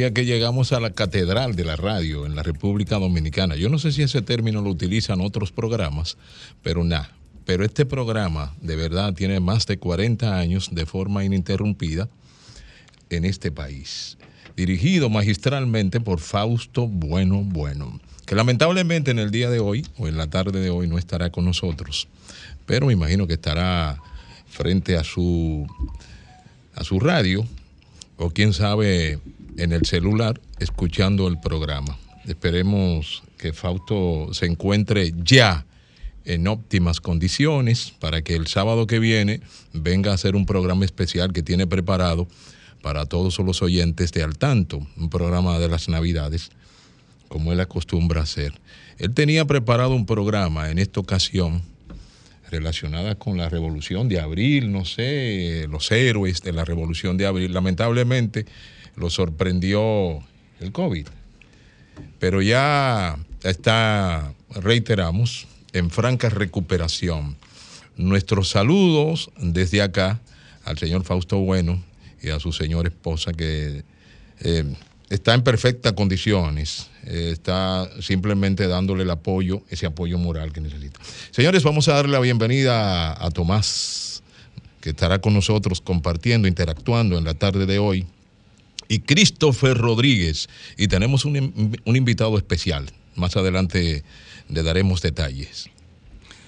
Que llegamos a la catedral de la radio en la República Dominicana. Yo no sé si ese término lo utilizan otros programas, pero nada. Pero este programa de verdad tiene más de 40 años de forma ininterrumpida en este país. Dirigido magistralmente por Fausto Bueno Bueno, que lamentablemente en el día de hoy o en la tarde de hoy no estará con nosotros, pero me imagino que estará frente a su, a su radio o quién sabe en el celular escuchando el programa. Esperemos que Fausto se encuentre ya en óptimas condiciones para que el sábado que viene venga a hacer un programa especial que tiene preparado para todos los oyentes de Al Tanto, un programa de las Navidades, como él acostumbra hacer. Él tenía preparado un programa en esta ocasión relacionada con la revolución de abril, no sé, los héroes de la revolución de abril. Lamentablemente lo sorprendió el COVID. Pero ya está, reiteramos, en franca recuperación. Nuestros saludos desde acá al señor Fausto Bueno y a su señora esposa que eh, está en perfectas condiciones, eh, está simplemente dándole el apoyo, ese apoyo moral que necesita. Señores, vamos a darle la bienvenida a, a Tomás, que estará con nosotros compartiendo, interactuando en la tarde de hoy y Christopher Rodríguez. Y tenemos un, un, invitado especial. Más adelante le daremos detalles.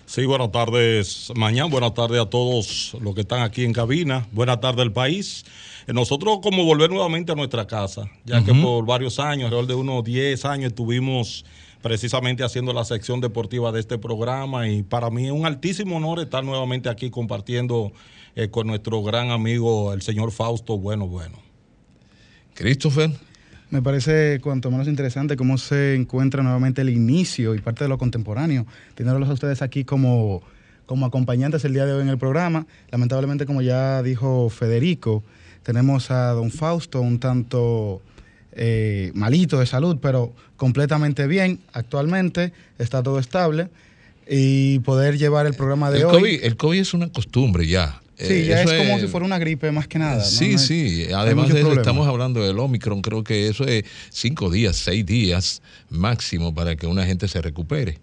Sí, buenas tardes, mañana. Buenas tardes a todos los que están aquí en cabina. Buenas tardes al país. Nosotros como volver nuevamente a nuestra casa, ya uh -huh. que por varios años, alrededor de unos 10 años, estuvimos precisamente haciendo la sección deportiva de este programa y para mí es un altísimo honor estar nuevamente aquí compartiendo eh, con nuestro gran amigo, el señor Fausto Bueno Bueno. Christopher. Me parece cuanto menos interesante cómo se encuentra nuevamente el inicio y parte de lo contemporáneo, teniéndolos a ustedes aquí como, como acompañantes el día de hoy en el programa. Lamentablemente, como ya dijo Federico, tenemos a don Fausto un tanto eh, malito de salud, pero completamente bien actualmente, está todo estable y poder llevar el programa de el hoy. COVID, el COVID es una costumbre ya. Sí, ya es como es... si fuera una gripe más que nada. Sí, ¿no? No sí. Además de eso, estamos hablando del Omicron. Creo que eso es cinco días, seis días máximo para que una gente se recupere.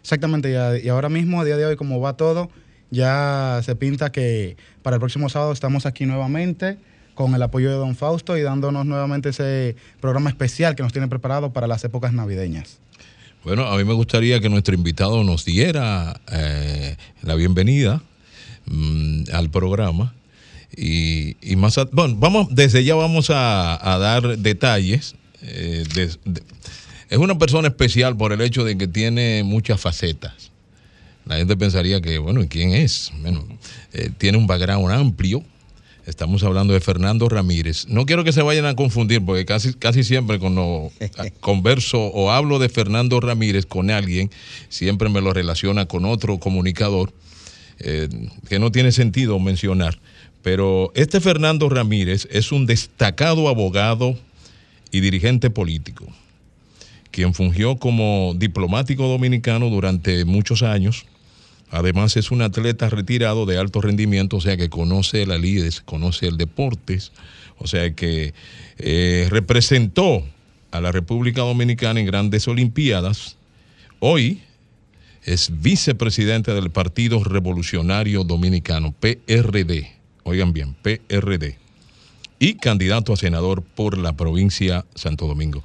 Exactamente. Y ahora mismo, a día de hoy, como va todo, ya se pinta que para el próximo sábado estamos aquí nuevamente con el apoyo de don Fausto y dándonos nuevamente ese programa especial que nos tiene preparado para las épocas navideñas. Bueno, a mí me gustaría que nuestro invitado nos diera eh, la bienvenida mmm, al programa. Y, y, más, a, bueno, vamos, desde ya vamos a, a dar detalles. Eh, de, de, es una persona especial por el hecho de que tiene muchas facetas. La gente pensaría que, bueno, ¿y quién es? Bueno, eh, tiene un background amplio. Estamos hablando de Fernando Ramírez. No quiero que se vayan a confundir, porque casi, casi siempre cuando converso o hablo de Fernando Ramírez con alguien, siempre me lo relaciona con otro comunicador eh, que no tiene sentido mencionar. Pero este Fernando Ramírez es un destacado abogado y dirigente político, quien fungió como diplomático dominicano durante muchos años. Además es un atleta retirado de alto rendimiento, o sea que conoce la lides, conoce el deportes, o sea que eh, representó a la República Dominicana en grandes Olimpiadas. Hoy es vicepresidente del Partido Revolucionario Dominicano, PRD. Oigan bien, PRD. Y candidato a senador por la provincia Santo Domingo.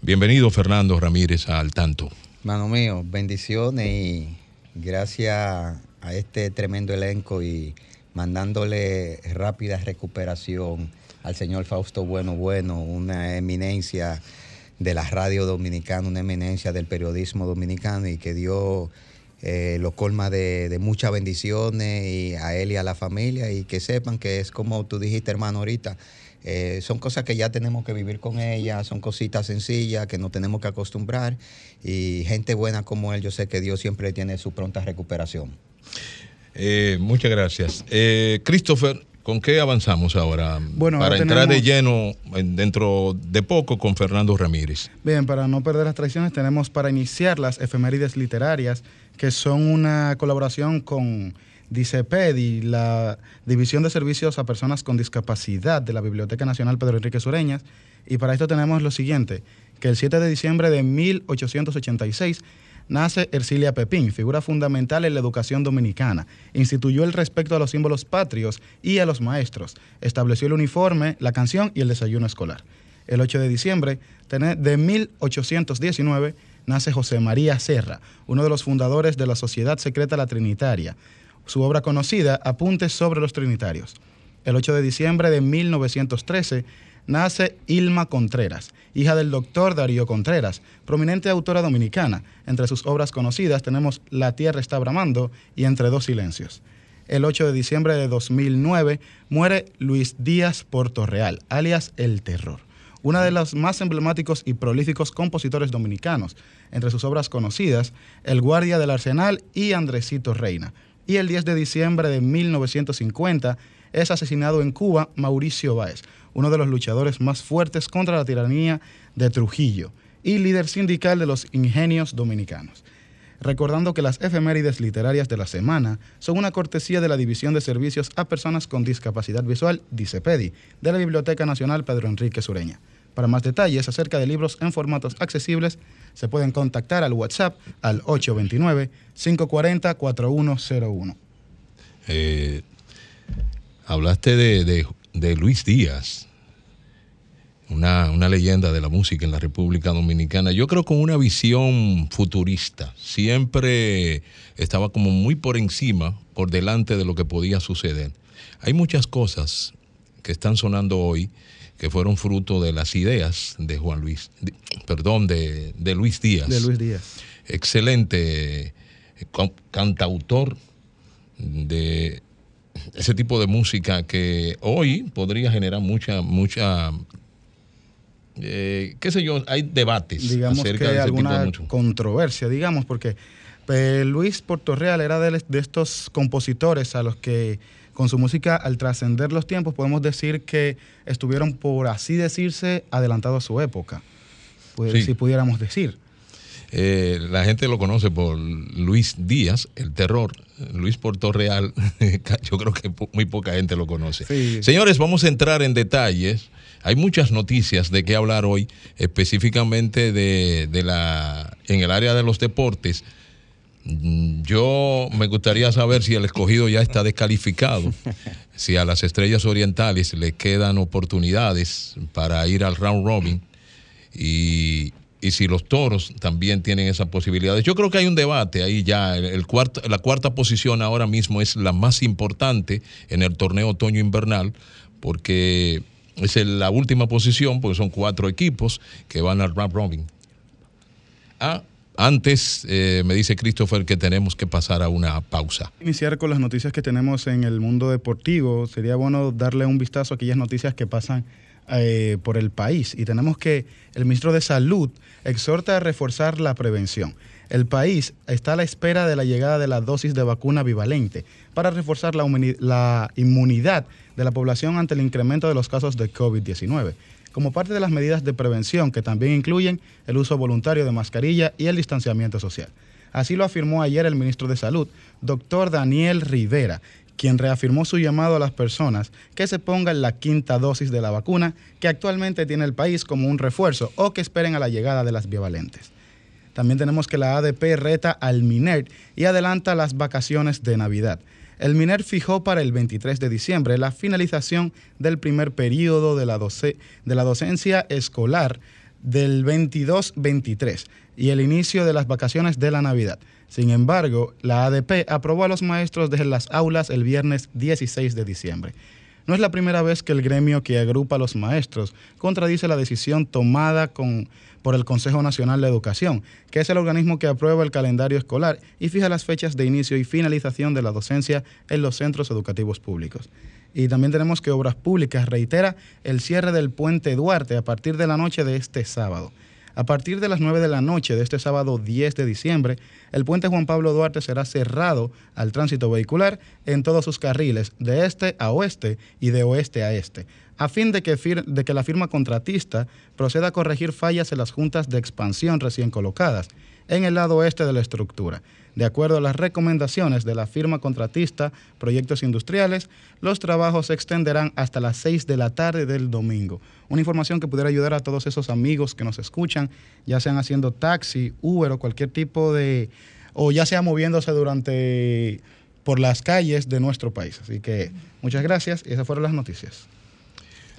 Bienvenido, Fernando Ramírez, al tanto. Mano mío, bendiciones y gracias a este tremendo elenco y mandándole rápida recuperación al señor Fausto Bueno Bueno, una eminencia de la radio dominicana, una eminencia del periodismo dominicano y que dio eh, lo colma de, muchas bendiciones y a él y a la familia y que sepan que es como tú dijiste hermano ahorita, eh, son cosas que ya tenemos que vivir con ellas, son cositas sencillas que no tenemos que acostumbrar y gente buena como él, yo sé que Dios siempre tiene su pronta recuperación. Eh, muchas gracias. Christopher, ¿Con qué avanzamos ahora? Bueno, para entrar de lleno dentro de poco con Fernando Ramírez. Bien, para no perder las tradiciones, tenemos para iniciar las efemérides literarias, que son una colaboración con DICEPED y la División de Servicios a Personas con Discapacidad de la Biblioteca Nacional Pedro Enrique Sureñas. Y para esto tenemos lo siguiente, que el 7 de diciembre de 1886 nace Ercilia Pepín, figura fundamental en la educación dominicana. Instituyó el respeto a los símbolos patrios y a los maestros. Estableció el uniforme, la canción y el desayuno escolar. El 8 de diciembre de 1819 nace José María Serra, uno de los fundadores de la Sociedad Secreta La Trinitaria. Su obra conocida, Apuntes sobre los Trinitarios. El 8 de diciembre de 1913 nace Ilma Contreras, hija del doctor Darío Contreras, prominente autora dominicana. Entre sus obras conocidas tenemos La Tierra está bramando y Entre dos silencios. El 8 de diciembre de 2009 muere Luis Díaz Portorreal, alias El Terror, uno de los más emblemáticos y prolíficos compositores dominicanos. Entre sus obras conocidas, El Guardia del Arsenal y Andresito Reina. Y el 10 de diciembre de 1950 es asesinado en Cuba Mauricio Báez, uno de los luchadores más fuertes contra la tiranía de Trujillo y líder sindical de los ingenios dominicanos. Recordando que las efemérides literarias de la semana son una cortesía de la División de Servicios a Personas con Discapacidad Visual, DICEPEDI, de la Biblioteca Nacional Pedro Enrique Sureña. Para más detalles acerca de libros en formatos accesibles, se pueden contactar al WhatsApp al 829-540-4101. Eh, hablaste de de Luis Díaz, una, leyenda de la música en la República Dominicana, yo creo con una visión futurista. Siempre estaba como muy por encima, por delante de lo que podía suceder. Hay muchas cosas que están sonando hoy que fueron fruto de las ideas de Juan Luis, perdón, de, de, Luis Díaz. De Luis Díaz. Excelente eh, cantautor de ese tipo de música que hoy podría generar mucha, mucha, eh, qué sé yo, hay debates digamos acerca que de ese alguna tipo de controversia, digamos, porque pues, Luis Portorreal era de, estos compositores a los que con su música, al trascender los tiempos, podemos decir que estuvieron, por así decirse, adelantados a su época, pues, si pudiéramos decir. Eh, la gente lo conoce por Luis Díaz, el terror. Luis Portorreal, yo creo que muy poca gente lo conoce. Señores, vamos a entrar en detalles. Hay muchas noticias de qué hablar hoy, específicamente de, de la, en el área de los deportes. Yo me gustaría saber si el escogido ya está descalificado, si a las estrellas orientales le quedan oportunidades para ir al round robin y, y si los toros también tienen esa posibilidad. Yo creo que hay un debate ahí ya. El, cuarto, la cuarta posición ahora mismo es la más importante en el torneo otoño-invernal porque es la última posición porque son cuatro equipos que van al round robin. Ah, antes, eh, me dice Christopher que tenemos que pasar a una pausa. Iniciar con las noticias que tenemos en el mundo deportivo. Sería bueno darle un vistazo a aquellas noticias que pasan eh, por el país. Y tenemos que el ministro de Salud exhorta a reforzar la prevención. El país está a la espera de la llegada de la dosis de vacuna bivalente para reforzar la, la inmunidad de la población ante el incremento de los casos de COVID-19 como parte de las medidas de prevención que también incluyen el uso voluntario de mascarilla y el distanciamiento social. Así lo afirmó ayer el ministro de Salud, doctor Daniel Rivera, quien reafirmó su llamado a las personas que se pongan la quinta dosis de la vacuna que actualmente tiene el país como un refuerzo o que esperen a la llegada de las bivalentes. También tenemos que la ADP reta al MINER y adelanta las vacaciones de Navidad. El MINER fijó para el 23 de diciembre la finalización del primer periodo de la, de la docencia escolar del 22-23 y el inicio de las vacaciones de la Navidad. Sin embargo, la ADP aprobó a los maestros de las aulas el viernes 16 de diciembre. No es la primera vez que el gremio que agrupa a los maestros contradice la decisión tomada con, por el Consejo Nacional de Educación, que es el organismo que aprueba el calendario escolar y fija las fechas de inicio y finalización de la docencia en los centros educativos públicos. Y también tenemos que Obras Públicas reitera el cierre del puente Duarte a partir de la noche de este sábado. A partir de las 9 de la noche de este sábado 10 de diciembre, el puente Juan Pablo Duarte será cerrado al tránsito vehicular en todos sus carriles, de este a oeste y de oeste a este, a fin de que, la firma contratista proceda a corregir fallas en las juntas de expansión recién colocadas en el lado oeste de la estructura. De acuerdo a las recomendaciones de la firma contratista Proyectos Industriales, los trabajos se extenderán hasta las 6 de la tarde del domingo. Una información que pudiera ayudar a todos esos amigos que nos escuchan, ya sean haciendo taxi, Uber o cualquier tipo de, o ya sea moviéndose durante por las calles de nuestro país. Así que muchas gracias y esas fueron las noticias.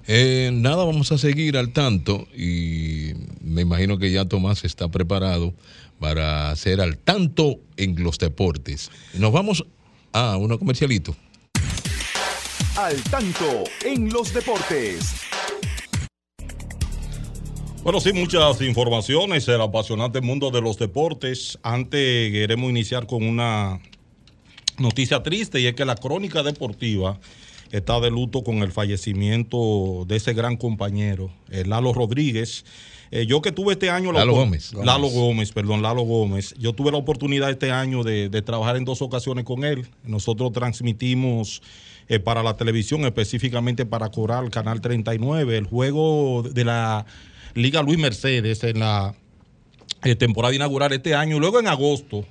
Eh, nada, vamos a seguir al tanto y me imagino que ya Tomás está preparado para hacer al tanto en los deportes. Nos vamos a uno comercialito. Al tanto en los deportes. Bueno, sí, muchas informaciones, el apasionante mundo de los deportes. Antes queremos iniciar con una noticia triste y es que la crónica deportiva está de luto con el fallecimiento de ese gran compañero, Lalo Rodríguez. Eh, yo que tuve este año... Lalo Gómez. Lalo Gómez, perdón, Lalo Gómez. Yo tuve la oportunidad este año de, trabajar en dos ocasiones con él. Nosotros transmitimos eh, para la televisión, específicamente para Coral, Canal 39, el juego de la Liga Luis Mercedes en la eh, temporada inaugural este año. Luego en agosto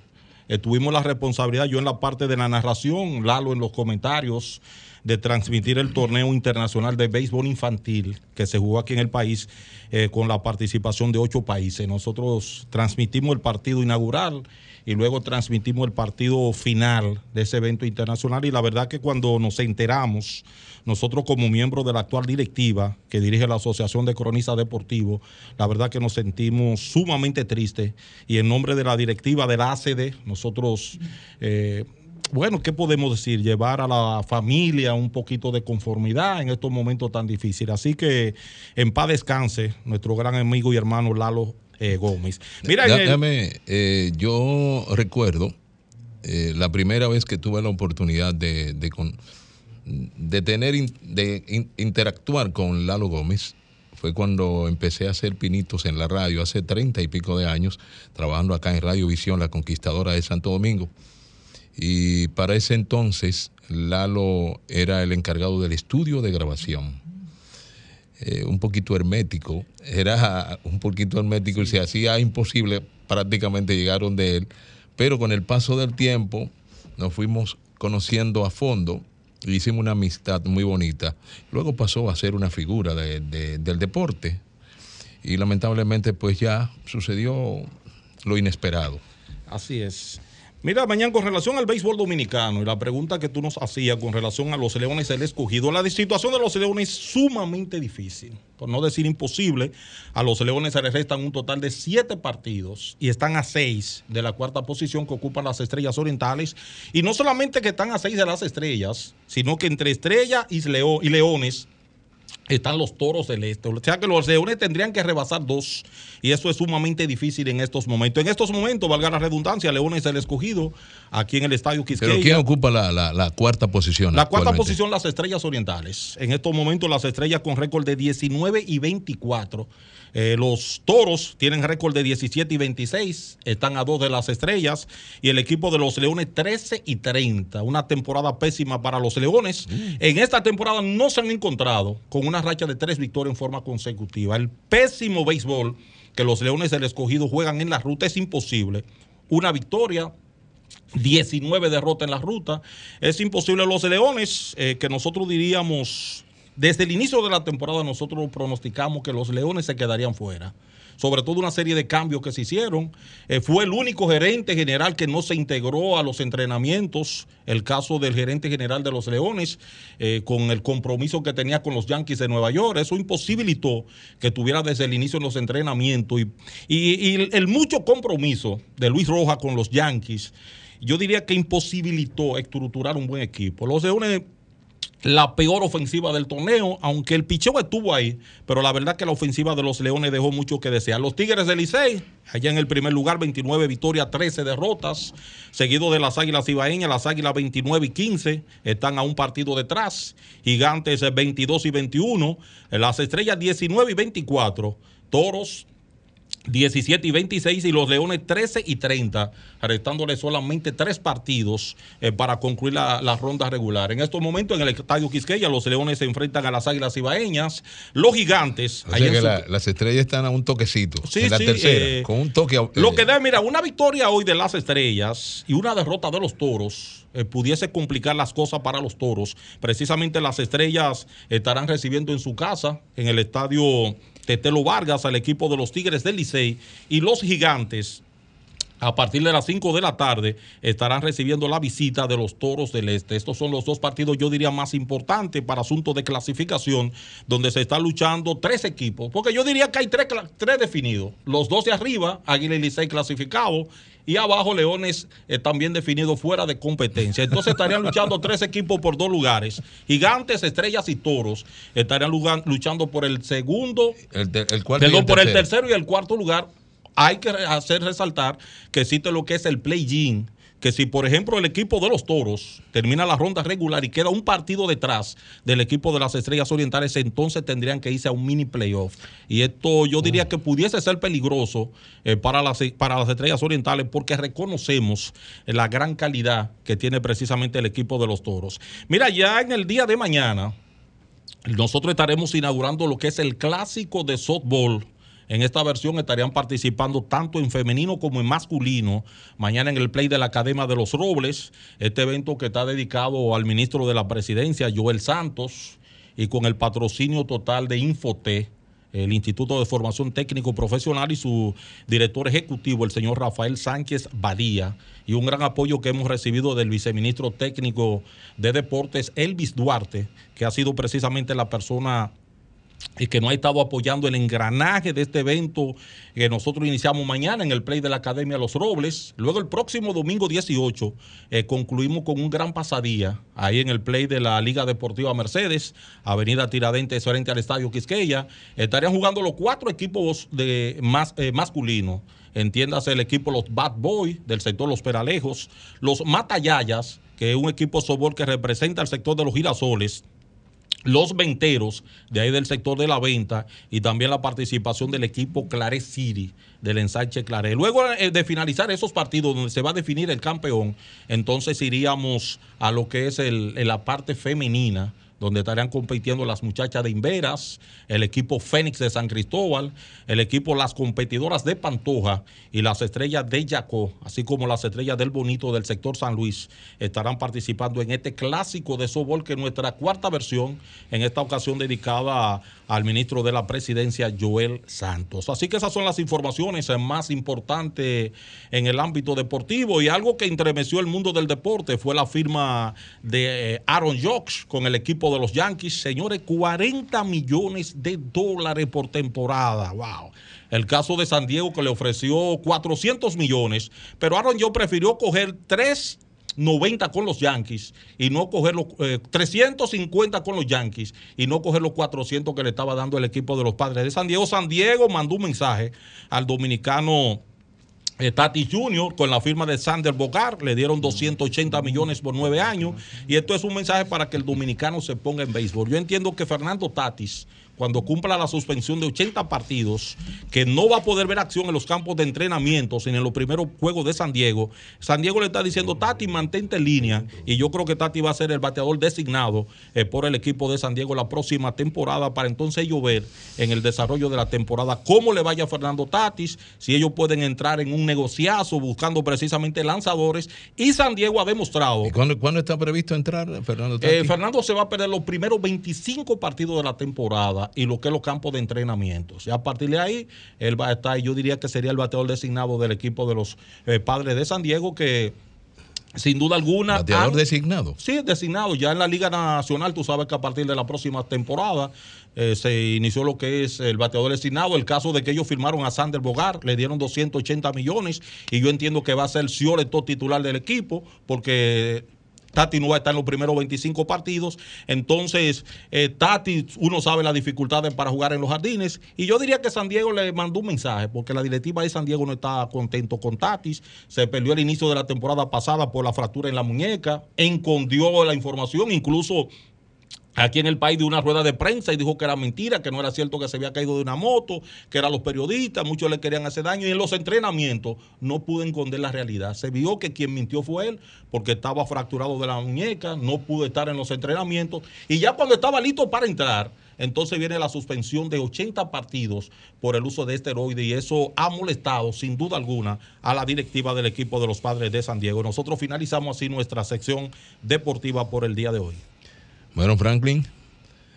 tuvimos la responsabilidad, yo en la parte de la narración, Lalo en los comentarios de transmitir el torneo internacional de béisbol infantil que se jugó aquí en el país eh, con la participación de ocho países. Nosotros transmitimos el partido inaugural y luego transmitimos el partido final de ese evento internacional y la verdad que cuando nos enteramos, nosotros como miembros de la actual directiva que dirige la Asociación de Cronistas Deportivos, la verdad que nos sentimos sumamente tristes y en nombre de la directiva de la ACD, nosotros... Eh, bueno, ¿qué podemos decir? Llevar a la familia un poquito de conformidad en estos momentos tan difíciles. Así que en paz descanse nuestro gran amigo y hermano Lalo eh, Gómez. Mira, Déjame, eh, yo recuerdo eh, la primera vez que tuve la oportunidad de, de, tener, de interactuar con Lalo Gómez fue cuando empecé a hacer pinitos en la radio hace treinta y pico de años, trabajando acá en Radio Visión, la conquistadora de Santo Domingo. Y para ese entonces Lalo era el encargado del estudio de grabación. Eh, un poquito hermético, era un poquito hermético y se hacía imposible prácticamente llegar donde él, pero con el paso del tiempo nos fuimos conociendo a fondo y hicimos una amistad muy bonita. Luego pasó a ser una figura del deporte y lamentablemente pues ya sucedió lo inesperado. Así es. Mira, mañana con relación al béisbol dominicano y la pregunta que tú nos hacías con relación a los Leones del escogido, la situación de los Leones es sumamente difícil, por no decir imposible. A los Leones se les restan un total de siete partidos y están a seis de la cuarta posición que ocupan las Estrellas Orientales. Y no solamente que están a seis de las Estrellas, sino que entre Estrella y, y Leones están los toros del este. O sea que los leones tendrían que rebasar dos. Y eso es sumamente difícil en estos momentos. En estos momentos, valga la redundancia, Leones es el escogido aquí en el estadio Quisqueya. ¿Pero quién ocupa la, cuarta posición? La cuarta posición, las estrellas orientales. En estos momentos, las estrellas con récord de 19 y 24. Eh, los toros tienen récord de 17 y 26, están a dos de las estrellas. Y el equipo de los leones 13 y 30. Una temporada pésima para los leones. Mm. En esta temporada no se han encontrado con una racha de tres victorias en forma consecutiva. El pésimo béisbol que los leones del escogido juegan en la ruta es imposible. Una victoria 19 derrotas en la ruta. Es imposible los leones, eh, que nosotros diríamos desde el inicio de la temporada nosotros pronosticamos que los Leones se quedarían fuera sobre todo una serie de cambios que se hicieron. Eh, fue el único gerente general que no se integró a los entrenamientos, el caso del gerente general de los Leones, eh, con el compromiso que tenía con los Yankees de Nueva York. Eso imposibilitó que tuviera desde el inicio en los entrenamientos y, el mucho compromiso de Luis Roja con los Yankees. Yo diría que imposibilitó estructurar un buen equipo. Los Leones la peor ofensiva del torneo, aunque el picheo estuvo ahí, pero la verdad que la ofensiva de los Leones dejó mucho que desear. Los Tigres del Licey, allá en el primer lugar, 29 victorias, 13 derrotas, seguido de las Águilas Ibaeñas, las Águilas 29 y 15, están a un partido detrás, Gigantes 22 y 21, las Estrellas 19 y 24, Toros 17 y 26 y los Leones 13 y 30, restándole solamente tres partidos eh, para concluir la, ronda regular. En estos momentos en el Estadio Quisqueya los Leones se enfrentan a las Águilas Ibaeñas, los Gigantes. O sea que las estrellas están a un toquecito. Sí, en la tercera, eh, con un toque. lo que da, mira, una victoria hoy de las estrellas y una derrota de los toros eh, pudiese complicar las cosas para los toros. Precisamente las estrellas estarán recibiendo en su casa, en el estadio Tetelo Vargas, al equipo de los Tigres del Licey y los Gigantes a partir de las 5 de la tarde estarán recibiendo la visita de los Toros del Este. Estos son los dos partidos, yo diría, más importantes para asuntos de clasificación, donde se están luchando tres equipos. Porque yo diría que hay tres, tres definidos. Los dos de arriba, Águila y Licey clasificados, y abajo Leones eh, también definido fuera de competencia. Entonces estarían luchando tres equipos por dos lugares. Gigantes, Estrellas y Toros estarían luchando por el segundo, el, el por el tercero y el cuarto lugar hay que hacer resaltar que existe lo que es el play-in, que si por ejemplo el equipo de los Toros termina la ronda regular y queda un partido detrás del equipo de las Estrellas Orientales, entonces tendrían que irse a un mini playoff. Y esto yo diría que pudiese ser peligroso eh, para, las, para las Estrellas Orientales porque reconocemos la gran calidad que tiene precisamente el equipo de los Toros. Mira, ya en el día de mañana nosotros estaremos inaugurando lo que es el clásico de softball en esta versión estarían participando tanto en femenino como en masculino. Mañana en el play de la Academia de los Robles, este evento que está dedicado al ministro de la Presidencia, Joel Santos, y con el patrocinio total de Infote el Instituto de Formación Técnico Profesional y su director ejecutivo, el señor Rafael Sánchez Badía, y un gran apoyo que hemos recibido del viceministro técnico de Deportes, Elvis Duarte, que ha sido precisamente la persona y que no ha estado apoyando el engranaje de este evento que nosotros iniciamos mañana en el play de la Academia Los Robles. Luego el próximo domingo 18 eh, concluimos con un gran pasadía ahí en el play de la Liga Deportiva Mercedes, Avenida Tiradentes frente al Estadio Quisqueya. Estarían jugando los cuatro equipos de eh, masculinos. Entiéndase el equipo Los Bad Boys del sector Los Peralejos, los Matayayas, que es un equipo sobor que representa el sector de los girasoles los venteros de ahí del sector de la venta y también la participación del equipo Clare City del ensanche Clare. Luego eh, de finalizar esos partidos donde se va a definir el campeón, entonces iríamos a lo que es la parte femenina donde estarían compitiendo las muchachas de Inveras, el equipo Fénix de San Cristóbal, el equipo Las Competidoras de Pantoja y las estrellas de Yacó, así como las estrellas del Bonito del sector San Luis, estarán participando en este clásico de softball, que es nuestra cuarta versión, en esta ocasión dedicada al ministro de la Presidencia, Joel Santos. Así que esas son las informaciones más importantes en el ámbito deportivo y algo que entremeció el mundo del deporte fue la firma de eh, Aaron Jocks con el equipo de los Yankees, señores, 40 millones de dólares por temporada. Wow. El caso de San Diego que le ofreció 400 millones, pero Aaron yo prefirió coger 390 con los Yankees y no coger los 350 eh, con los Yankees y no coger los 400 que le estaba dando el equipo de los padres de San Diego. San Diego mandó un mensaje al dominicano eh, Tati Junior con la firma de Sander Bogar, le dieron 280 millones por nueve años. Y esto es un mensaje para que el dominicano se ponga en béisbol. Yo entiendo que Fernando Tatis cuando cumpla la suspensión de 80 partidos, que no va a poder ver acción en los campos de entrenamiento, sino en los primeros juegos de San Diego, San Diego le está diciendo, Tati, mantente en línea, y yo creo que Tati va a ser el bateador designado eh, por el equipo de San Diego la próxima temporada, para entonces ellos ver en el desarrollo de la temporada cómo le vaya a Fernando Tatis, si ellos pueden entrar en un negociazo buscando precisamente lanzadores, y San Diego ha demostrado... ¿Y cuándo, está previsto entrar Fernando Tatis? Eh, Fernando se va a perder los primeros 25 partidos de la temporada y lo que es los campos de entrenamiento. A partir de ahí, él va a estar, yo diría que sería el bateador designado del equipo de los eh, padres de San Diego, que sin duda alguna. ¿Bateador designado? Sí, designado. Ya en la Liga Nacional, tú sabes que a partir de la próxima temporada eh, se inició lo que es el bateador designado. El caso de que ellos firmaron a Sander Bogar, le dieron 280 millones y yo entiendo que va a ser todo titular del equipo porque Tati no va a estar en los primeros 25 partidos. Entonces, eh, Tati, uno sabe las dificultades para jugar en los jardines. Y yo diría que San Diego le mandó un mensaje, porque la directiva de San Diego no está contento con Tatis. Se perdió el inicio de la temporada pasada por la fractura en la muñeca. Encondió la información, incluso aquí en el país de una rueda de prensa y dijo que era mentira, que no era cierto que se había caído de una moto, que eran los periodistas, muchos le querían hacer daño y en los entrenamientos no pudo esconder la realidad. Se vio que quien mintió fue él porque estaba fracturado de la muñeca, no pudo estar en los entrenamientos y ya cuando estaba listo para entrar, entonces viene la suspensión de 80 partidos por el uso de esteroide y eso ha molestado sin duda alguna a la directiva del equipo de los padres de San Diego. Nosotros finalizamos así nuestra sección deportiva por el día de hoy. Bueno, Franklin,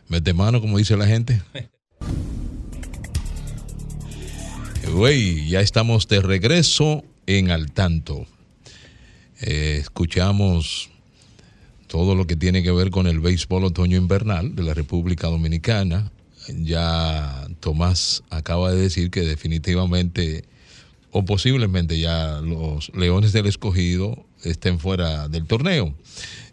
mete mano, como dice la gente. Güey, ya estamos de regreso en Al Tanto. Eh, escuchamos todo lo que tiene que ver con el béisbol otoño invernal de la República Dominicana. Ya Tomás acaba de decir que definitivamente o posiblemente ya los Leones del Escogido estén fuera del torneo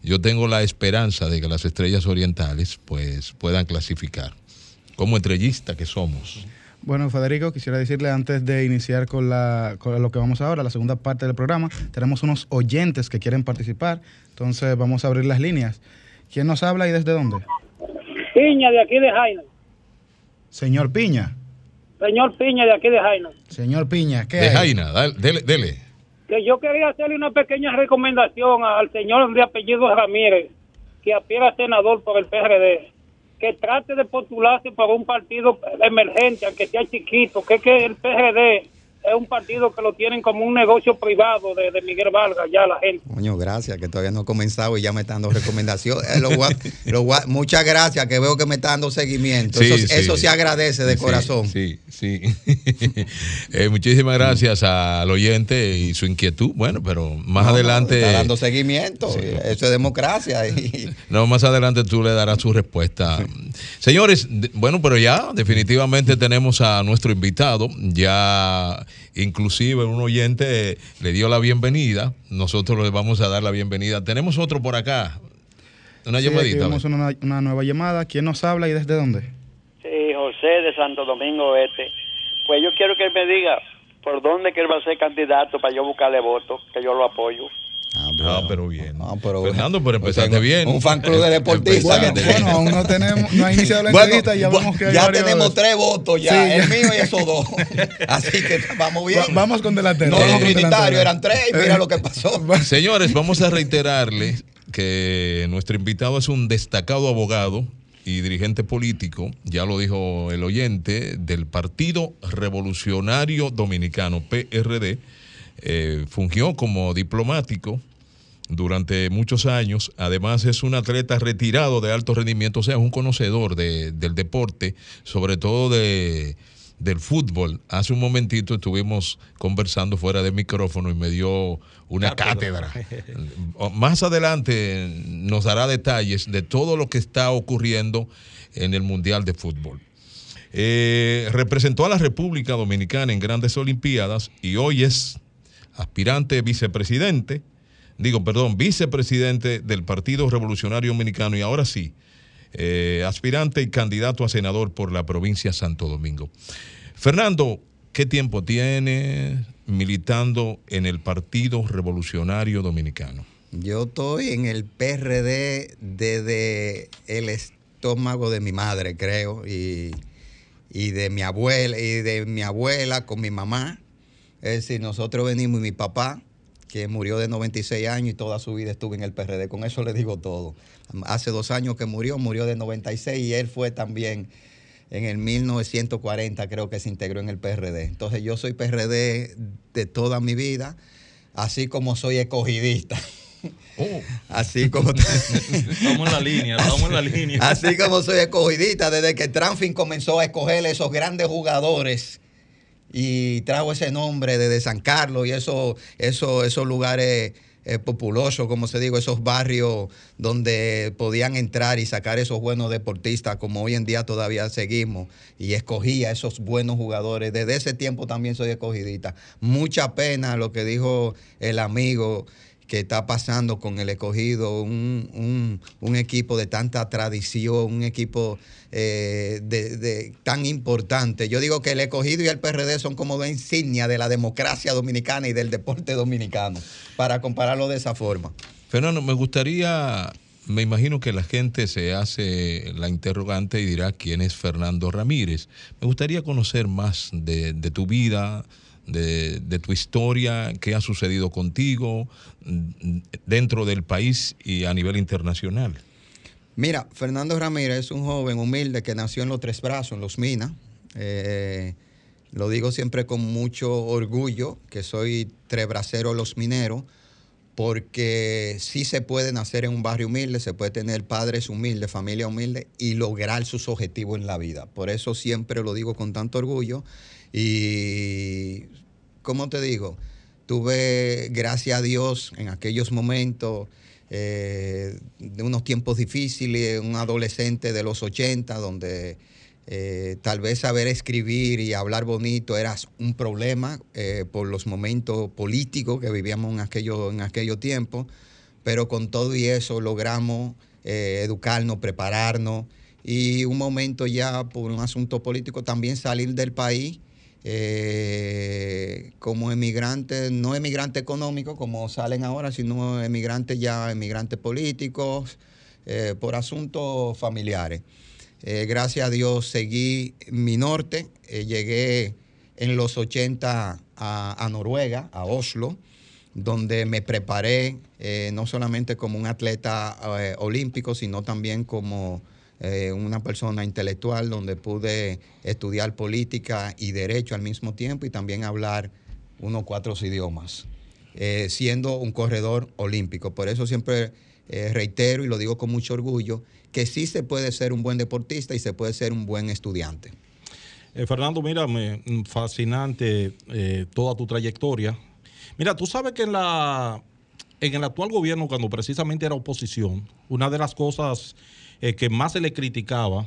yo tengo la esperanza de que las estrellas orientales pues puedan clasificar como estrellista que somos. Bueno, Federico, quisiera decirle antes de iniciar con, la, con lo que vamos ahora, la segunda parte del programa, tenemos unos oyentes que quieren participar, entonces vamos a abrir las líneas. ¿Quién nos habla y desde dónde? Piña, de aquí de Jaina. Señor Piña. Señor Piña, de aquí de Jaina. Señor Piña, ¿qué De Jaina, dele. dele que yo quería hacerle una pequeña recomendación al señor de apellido Ramírez, que aspira senador por el PRD, que trate de postularse por un partido emergente, aunque sea chiquito, que es que el PRD es un partido que lo tienen como un negocio privado de, Miguel Vargas, ya la gente. Coño, gracias, que todavía no he comenzado y ya me están dando recomendaciones. Eh, muchas gracias, que veo que me están dando seguimiento. eso, se agradece de corazón. Sí, sí. Eh, muchísimas gracias al oyente y su inquietud. Bueno, pero más adelante. está dando seguimiento, eso es democracia. Y... No, más adelante tú le darás su respuesta. Señores, bueno, pero ya definitivamente tenemos a nuestro invitado. Ya Inclusive un oyente le dio la bienvenida. Nosotros le vamos a dar la bienvenida. Tenemos otro por acá. Una llamadita. Tenemos una, nueva llamada. ¿Quién nos habla y desde dónde? Sí, José de Santo Domingo Este. Pues yo quiero que él me diga por dónde que él va a ser candidato para yo buscarle votos, que yo lo apoyo. Ah, pero, bien. Ah, pero Fernando, pero empezaste bien. Un fan club de deportistas. Bueno, aún no tenemos, no ha iniciado la entrevista, ya vemos que Ya tenemos tres votos ya, el mío y esos dos. Así que vamos bien. vamos con delantero. No, los trinitarios eran tres y mira lo que pasó. Señores, vamos a reiterarle que nuestro invitado es un destacado abogado y dirigente político, ya lo dijo el oyente, del Partido Revolucionario Dominicano, PRD eh, fungió como diplomático durante muchos años. Además es un atleta retirado de alto rendimiento, o sea, es un conocedor del deporte, sobre todo de, del fútbol. Hace un momentito estuvimos conversando fuera del micrófono y me dio una cátedra. Más adelante nos dará detalles de todo lo que está ocurriendo en el Mundial de Fútbol. Eh, representó a la República Dominicana en grandes Olimpiadas y hoy es aspirante vicepresidente, digo, perdón, vicepresidente del Partido Revolucionario Dominicano y ahora sí, eh, aspirante y candidato a senador por la provincia de Santo Domingo. Fernando, ¿qué tiempo tiene militando en el Partido Revolucionario Dominicano? Yo estoy en el PRD desde el estómago de mi madre, creo, y de mi abuela, y de mi abuela con mi mamá. Es decir, nosotros venimos y mi papá, que murió de 96 años y toda su vida estuvo en el PRD. Con eso le digo todo. Hace dos años que murió, murió de 96 y él fue también en el 1940, creo que se integró en el PRD. Entonces yo soy PRD de toda mi vida, así como soy escogidista. Oh. Así como estamos en la línea, estamos en la línea. Así como soy escogidista desde que Tranfin comenzó a escoger esos grandes jugadores y trajo ese nombre desde San Carlos y eso, eso, esos lugares eh, populosos, como se digo, esos barrios donde podían entrar y sacar esos buenos deportistas, como hoy en día todavía seguimos, y escogía esos buenos jugadores. Desde ese tiempo también soy escogidita. Mucha pena lo que dijo el amigo que está pasando con el escogido, un, equipo de tanta tradición, un equipo eh, de, tan importante. Yo digo que el escogido y el PRD son como dos insignias de la democracia dominicana y del deporte dominicano, para compararlo de esa forma. Fernando, me gustaría, me imagino que la gente se hace la interrogante y dirá quién es Fernando Ramírez. Me gustaría conocer más de, de tu vida, de, tu historia, qué ha sucedido contigo mm, dentro del país y a nivel internacional. Mira, Fernando Ramírez es un joven humilde que nació en Los Tres Brazos, en Los Minas. Eh, lo digo siempre con mucho orgullo, que soy trebracero Los Mineros, porque sí se puede nacer en un barrio humilde, se puede tener padres humildes, familia humilde y lograr sus objetivos en la vida. Por eso siempre lo digo con tanto orgullo y, ¿cómo te digo? Tuve, gracias a Dios, en aquellos momentos eh, de unos tiempos difíciles, un adolescente de los 80, donde eh, tal vez saber escribir y hablar bonito era un problema eh, por los momentos políticos que vivíamos en aquellos en pero con todo y eso logramos educarnos, prepararnos y un momento ya por un asunto político también salir del país eh, como emigrante, no emigrante económico como salen ahora, sino emigrantes ya, emigrantes políticos, eh, por asuntos familiares. Eh, gracias a Dios seguí mi norte, llegué en los 80 a, a, Noruega, a Oslo, donde me preparé no solamente como un atleta olímpico, sino también como eh, una persona intelectual donde pude estudiar política y derecho al mismo tiempo y también hablar unos cuatro idiomas, eh, siendo un corredor olímpico. Por eso siempre eh, reitero y lo digo con mucho orgullo, que sí se puede ser un buen deportista y se puede ser un buen estudiante. Fernando, mírame, mm, fascinante toda tu trayectoria. Mira, tú sabes que en la en el actual gobierno, cuando precisamente era oposición, una de las cosas eh, que más se le criticaba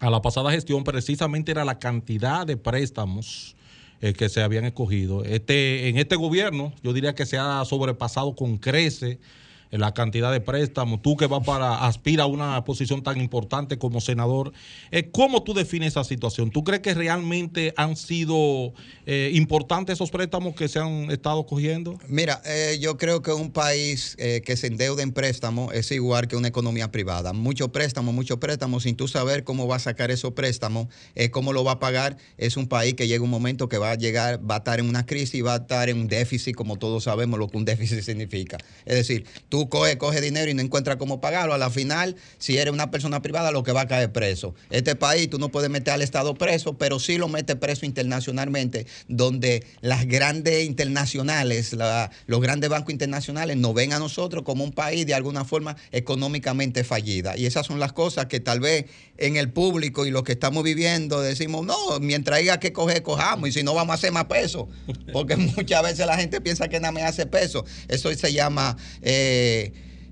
a la pasada gestión precisamente era la cantidad de préstamos eh, que se habían escogido. Este, en este gobierno yo diría que se ha sobrepasado con crece la cantidad de préstamos, tú que vas para aspira a una posición tan importante como senador, eh, ¿cómo tú defines esa situación? ¿Tú crees que realmente han sido eh, importantes esos préstamos que se han estado cogiendo? Mira, eh, yo creo que un país que se endeuda en préstamos es igual que una economía privada. Muchos préstamos, muchos préstamos, sin tú saber cómo va a sacar esos préstamos, cómo lo va a pagar, es un país que llega un momento que va a llegar, va a estar en una crisis va a estar en un déficit, como todos sabemos lo que un déficit significa. Es decir, tú coge, coge dinero y no encuentra cómo pagarlo. A la final, si eres una persona privada, lo que va a caer preso. Este país tú no puedes meter al Estado preso, pero sí lo mete preso internacionalmente, donde las grandes internacionales, los grandes bancos internacionales nos ven a nosotros como un país de alguna forma económicamente fallida. Y esas son las cosas que tal vez en el público y lo que estamos viviendo decimos, no, mientras haya que coger, cojamos, y si no vamos a hacer más peso, porque muchas veces la gente piensa que nada me hace peso. Eso se llama... Eh,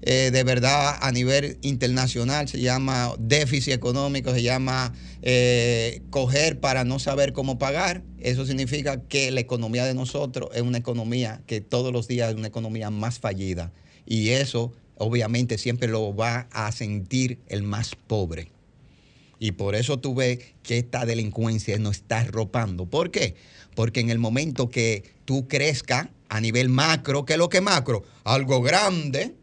eh, de verdad a nivel internacional, se llama déficit económico, se llama eh, coger para no saber cómo pagar. Eso significa que la economía de nosotros es una economía que todos los días es una economía más fallida. Y eso obviamente siempre lo va a sentir el más pobre. Y por eso tú ves que esta delincuencia nos está arropando. ¿Por qué? Porque en el momento que tú crezcas a nivel macro, ¿qué es lo que macro? Algo grande,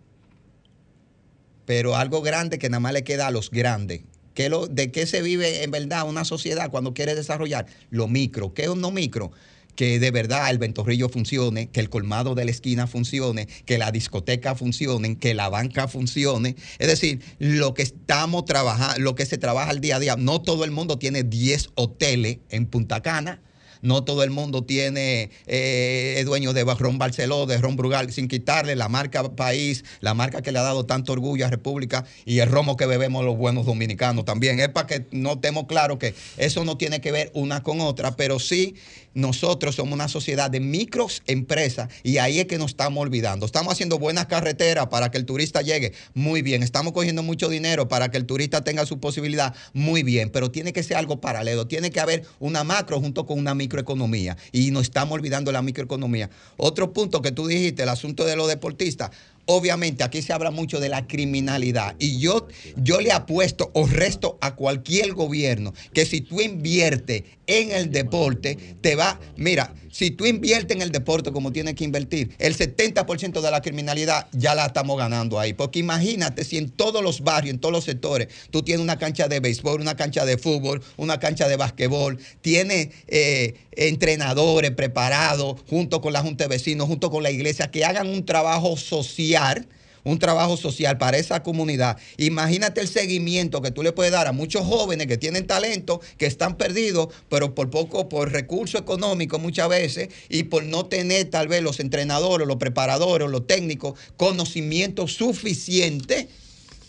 pero algo grande que nada más le queda a los grandes. ¿Qué lo, ¿De qué se vive en verdad una sociedad cuando quiere desarrollar? Lo micro. ¿Qué es un no micro? que de verdad el ventorrillo funcione, que el colmado de la esquina funcione, que la discoteca funcione, que la banca funcione. Es decir, lo que estamos trabajando, lo que se trabaja al día a día. No todo el mundo tiene 10 hoteles en Punta Cana no todo el mundo tiene, eh, dueño de Ron Barceló, de Ron Brugal, sin quitarle la marca país, la marca que le ha dado tanto orgullo a República y el romo que bebemos los buenos dominicanos también. Es para que no estemos claros que eso no tiene que ver una con otra, pero sí nosotros somos una sociedad de microempresas y ahí es que nos estamos olvidando. Estamos haciendo buenas carreteras para que el turista llegue muy bien. Estamos cogiendo mucho dinero para que el turista tenga su posibilidad muy bien, pero tiene que ser algo paralelo. Tiene que haber una macro junto con una microeconomía y nos estamos olvidando la microeconomía. Otro punto que tú dijiste, el asunto de los deportistas. Obviamente aquí se habla mucho de la criminalidad y yo, yo le apuesto o resto a cualquier gobierno que si tú inviertes en el deporte, te va, mira, si tú inviertes en el deporte como tienes que invertir, el 70% de la criminalidad ya la estamos ganando ahí. Porque imagínate si en todos los barrios, en todos los sectores, tú tienes una cancha de béisbol, una cancha de fútbol, una cancha de basquetbol, tienes eh, entrenadores preparados junto con la Junta de Vecinos, junto con la iglesia, que hagan un trabajo social un trabajo social para esa comunidad. Imagínate el seguimiento que tú le puedes dar a muchos jóvenes que tienen talento, que están perdidos, pero por poco, por recurso económico muchas veces y por no tener tal vez los entrenadores, los preparadores, los técnicos, conocimiento suficiente,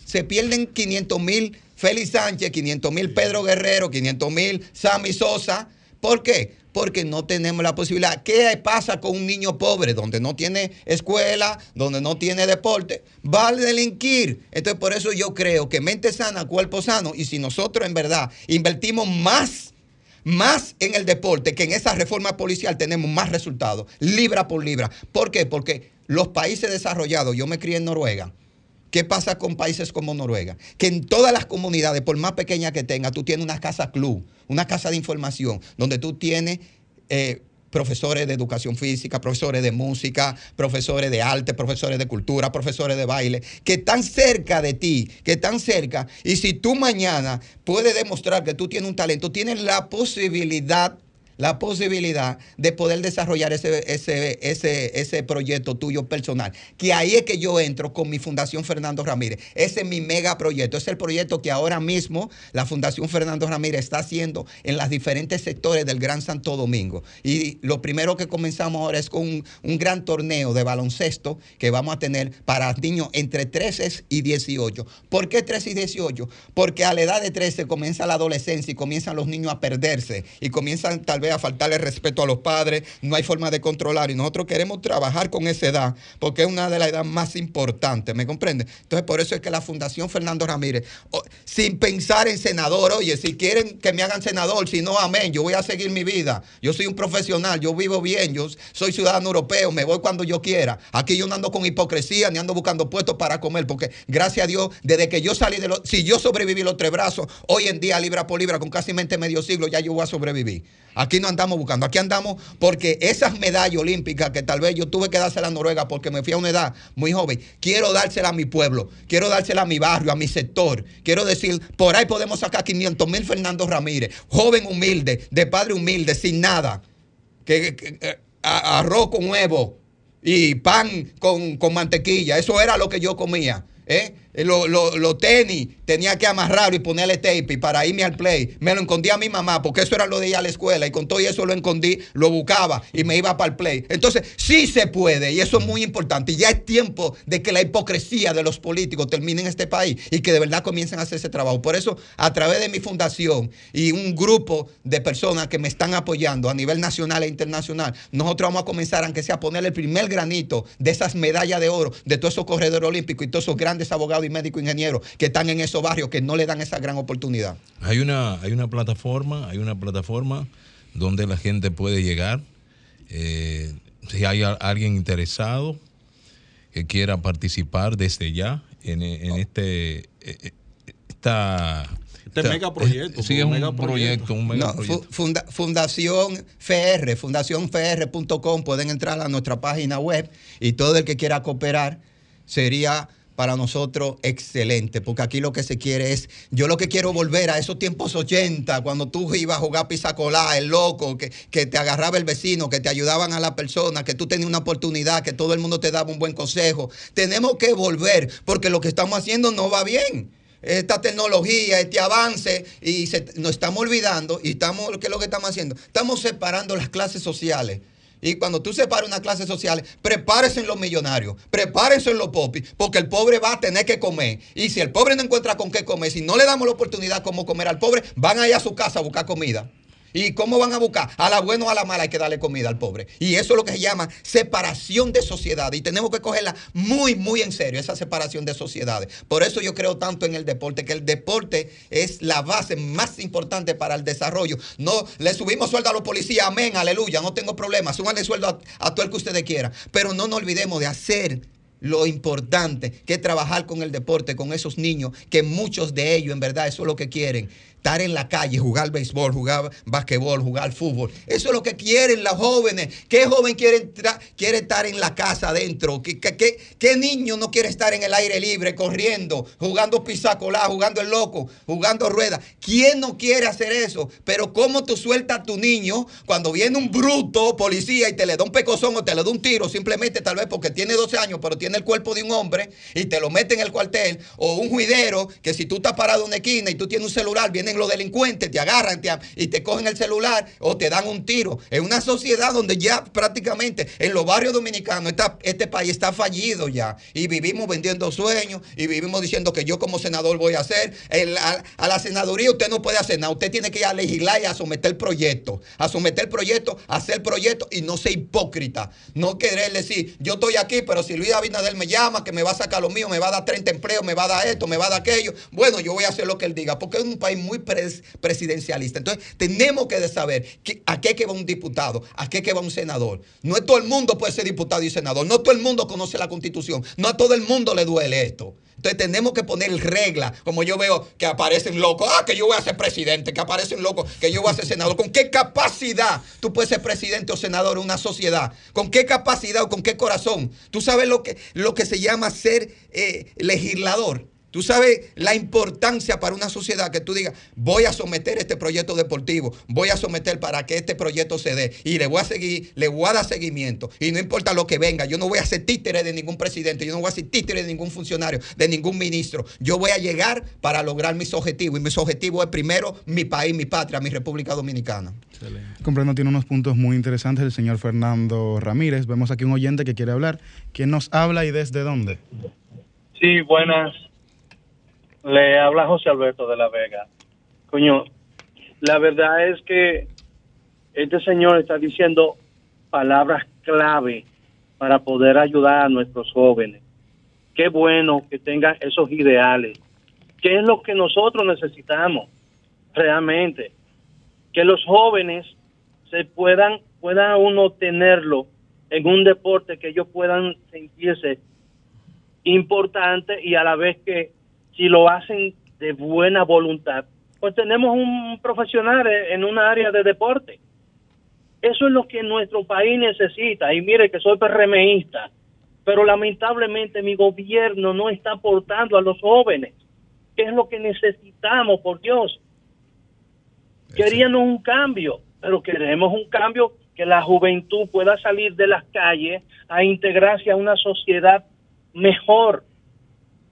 se pierden 500 mil Félix Sánchez, 500 mil Pedro Guerrero, 500 mil Sammy Sosa. ¿Por qué? Porque no tenemos la posibilidad. ¿Qué pasa con un niño pobre donde no tiene escuela, donde no tiene deporte? Va a delinquir. Entonces, por eso yo creo que mente sana, cuerpo sano, y si nosotros en verdad invertimos más más en el deporte que en esa reforma policial tenemos más resultados, libra por libra. ¿Por qué? Porque los países desarrollados, yo me crié en Noruega, ¿Qué pasa con países como Noruega? Que en todas las comunidades, por más pequeñas que tenga, tú tienes una casa club, una casa de información, donde tú tienes eh, profesores de educación física, profesores de música, profesores de arte, profesores de cultura, profesores de baile, que están cerca de ti, que están cerca. Y si tú mañana puedes demostrar que tú tienes un talento, tienes la posibilidad la posibilidad de poder desarrollar ese, ese, ese, ese proyecto tuyo personal. Que ahí es que yo entro con mi Fundación Fernando Ramírez. Ese es mi mega proyecto. Es el proyecto que ahora mismo la Fundación Fernando Ramírez está haciendo en los diferentes sectores del Gran Santo Domingo. Y lo primero que comenzamos ahora es con un, un gran torneo de baloncesto que vamos a tener para niños entre 13 y 18. ¿Por qué 13 y 18? Porque a la edad de 13 comienza la adolescencia y comienzan los niños a perderse y comienzan tal vez a faltarle respeto a los padres, no hay forma de controlar y nosotros queremos trabajar con esa edad porque es una de las edades más importantes, ¿me comprende? Entonces por eso es que la Fundación Fernando Ramírez, sin pensar en senador, oye, si quieren que me hagan senador, si no, amén, yo voy a seguir mi vida, yo soy un profesional, yo vivo bien, yo soy ciudadano europeo, me voy cuando yo quiera, aquí yo no ando con hipocresía ni ando buscando puestos para comer, porque gracias a Dios, desde que yo salí de los, si yo sobreviví los tres brazos, hoy en día libra por libra, con casi medio siglo, ya yo voy a sobrevivir. Aquí no andamos buscando, aquí andamos porque esas medallas olímpicas que tal vez yo tuve que dársela a Noruega porque me fui a una edad muy joven, quiero dársela a mi pueblo, quiero dársela a mi barrio, a mi sector. Quiero decir, por ahí podemos sacar 500 mil Fernando Ramírez, joven humilde, de padre humilde, sin nada, que, arroz con huevo y pan con, con mantequilla, eso era lo que yo comía. ¿eh? Los lo, tenis tenía que amarrarlo y ponerle tape y para irme al play. Me lo escondía a mi mamá porque eso era lo de ella a la escuela y con todo eso lo escondí, lo buscaba y me iba para el play. Entonces, sí se puede y eso es muy importante. Y ya es tiempo de que la hipocresía de los políticos termine en este país y que de verdad comiencen a hacer ese trabajo. Por eso, a través de mi fundación y un grupo de personas que me están apoyando a nivel nacional e internacional, nosotros vamos a comenzar, aunque sea, a poner el primer granito de esas medallas de oro de todos esos corredores olímpicos y todos esos grandes abogados y médicos ingenieros que están en esos barrios que no le dan esa gran oportunidad. Hay una, hay una plataforma, hay una plataforma donde la gente puede llegar. Eh, si hay alguien interesado que quiera participar desde ya en, este eh, esta este mega proyecto. Sí, es un proyecto, un mega fundación FR, fundacionfr.com, pueden entrar a nuestra página web y todo el que quiera cooperar sería para nosotros excelente, porque aquí lo que se quiere es, yo lo que quiero volver a esos tiempos 80, cuando tú ibas a jugar pisacolá, el loco, que, que te agarraba el vecino, que te ayudaban a la persona, que tú tenías una oportunidad, que todo el mundo te daba un buen consejo. Tenemos que volver, porque lo que estamos haciendo no va bien esta tecnología, este avance, y nos estamos olvidando, y estamos, ¿qué es lo que estamos haciendo? Estamos separando las clases sociales. Y cuando tú separas una clase social, prepárense en los millonarios, prepárense en los popis, porque el pobre va a tener que comer. Y si el pobre no encuentra con qué comer, si no le damos la oportunidad como comer al pobre, van a ir a su casa a buscar comida. ¿Y cómo van a buscar? A la buena o a la mala hay que darle comida al pobre. Y eso es lo que se llama separación de sociedad. Y tenemos que cogerla muy, muy en serio, esa separación de sociedades. Por eso yo creo tanto en el deporte, que el deporte es la base más importante para el desarrollo. No le subimos sueldo a los policías, amén, aleluya, no tengo problema. Súbanle sueldo a, a todo el que ustedes quieran. Pero no nos olvidemos de hacer lo importante que es trabajar con el deporte, con esos niños, que muchos de ellos en verdad eso es lo que quieren estar en la calle, jugar béisbol, jugar basquetbol, jugar fútbol. Eso es lo que quieren los jóvenes. ¿Qué joven quiere, quiere estar en la casa adentro? ¿Qué, niño no quiere estar en el aire libre, corriendo, jugando pisacolá, jugando el loco, jugando rueda? ¿Quién no quiere hacer eso? Pero ¿cómo tú sueltas a tu niño cuando viene un bruto policía y te le da un pecozón o te le da un tiro, simplemente tal vez porque tiene 12 años, pero tiene el cuerpo de un hombre y te lo mete en el cuartel? O un juidero que si tú estás parado en una esquina y tú tienes un celular, los delincuentes, te agarran y te cogen el celular o te dan un tiro. En una sociedad donde ya prácticamente en los barrios dominicanos este país está fallido ya. Y vivimos vendiendo sueños y vivimos diciendo que yo como senador voy a hacer. a, la senaduría usted no puede hacer nada. Usted tiene que ir a legislar y a someter el proyecto. A someter el proyecto, a hacer el proyecto y no ser hipócrita. No querer decir, yo estoy aquí, pero si Luis Abinader me llama, que me va a sacar lo mío, me va a dar 30 empleos, me va a dar esto, me va a dar aquello. Bueno, yo voy a hacer lo que él diga, porque es un país muy presidencialista. Entonces, tenemos que saber a qué que va un diputado, a qué que va un senador. No todo el mundo puede ser diputado y senador. No todo el mundo conoce la constitución. No a todo el mundo le duele esto. Entonces tenemos que poner reglas, como yo veo que aparecen locos, ah, que yo voy a ser presidente, que aparecen locos, que yo voy a ser senador. ¿Con qué capacidad tú puedes ser presidente o senador en una sociedad? ¿Con qué capacidad o con qué corazón? Tú sabes lo que, lo que se llama ser eh, legislador. Tú sabes la importancia para una sociedad que tú digas, voy a someter este proyecto deportivo, voy a someter para que este proyecto se dé y le voy a seguir, le voy a dar seguimiento y no importa lo que venga, yo no voy a ser títere de ningún presidente, yo no voy a ser títere de ningún funcionario, de ningún ministro. Yo voy a llegar para lograr mis objetivos y mis objetivos es primero mi país, mi patria, mi República Dominicana. Comprendo, tiene unos puntos muy interesantes el señor Fernando Ramírez. Vemos aquí un oyente que quiere hablar. ¿Quién nos habla y desde dónde? Sí, buenas le habla José Alberto de la Vega. Coño, la verdad es que este señor está diciendo palabras clave para poder ayudar a nuestros jóvenes. Qué bueno que tengan esos ideales. ¿Qué es lo que nosotros necesitamos realmente? Que los jóvenes se puedan, puedan uno tenerlo en un deporte que ellos puedan sentirse importante y a la vez que si lo hacen de buena voluntad, pues tenemos un profesional en una área de deporte. Eso es lo que nuestro país necesita. Y mire que soy PRMista, pero lamentablemente mi gobierno no está aportando a los jóvenes. ¿Qué es lo que necesitamos, por Dios? Queríamos un cambio, pero queremos un cambio que la juventud pueda salir de las calles a integrarse a una sociedad mejor,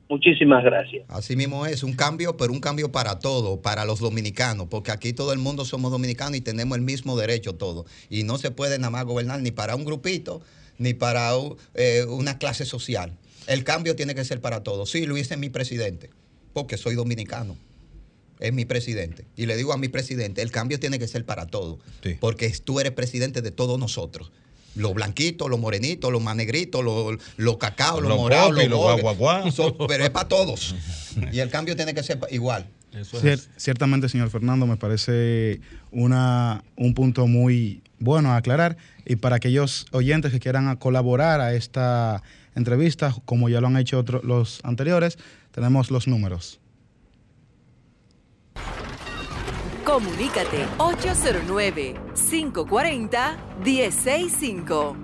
Muchísimas gracias. Así mismo es, un cambio, pero un cambio para todo, para los dominicanos, porque aquí todo el mundo somos dominicanos y tenemos el mismo derecho todo. Y no se puede nada más gobernar ni para un grupito, ni para eh, una clase social. El cambio tiene que ser para todos. Sí, Luis es mi presidente, porque soy dominicano. Es mi presidente. Y le digo a mi presidente, el cambio tiene que ser para todos, porque tú eres presidente de todos nosotros los blanquitos, los morenitos, los más negritos, los, los cacao, los, morados, los, los pero es para todos. Y el cambio tiene que ser igual. Ciertamente, señor Fernando, me parece una, un punto muy bueno a aclarar. Y para aquellos oyentes que quieran colaborar a esta entrevista, como ya lo han hecho otros, los anteriores, tenemos los números. Comunícate 809-540-1065.